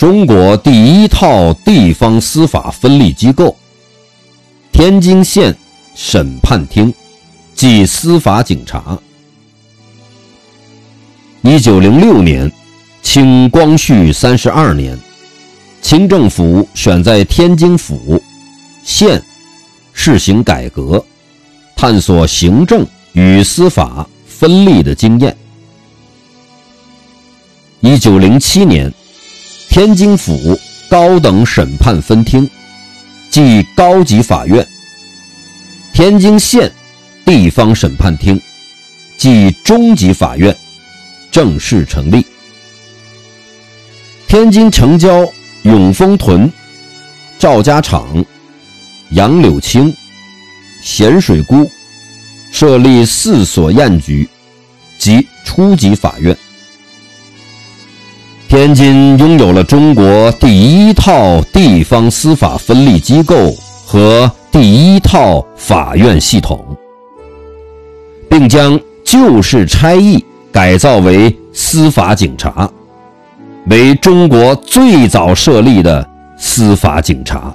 中国第一套地方司法分立机构——天津县审判厅即司法警察。一九零六年，清光绪三十二年，清政府选在天津府县试行改革，探索行政与司法分立的经验。一九零七年，天津府高等审判分厅即高级法院，天津县地方审判厅即中级法院。正式成立。天津城郊永丰屯、赵家场、杨柳青、咸水沽设立四所验局及初级法院。天津拥有了中国第一套地方司法分立机构和第一套法院系统，并将旧式差役。改造为司法警察，为中国最早设立的司法警察。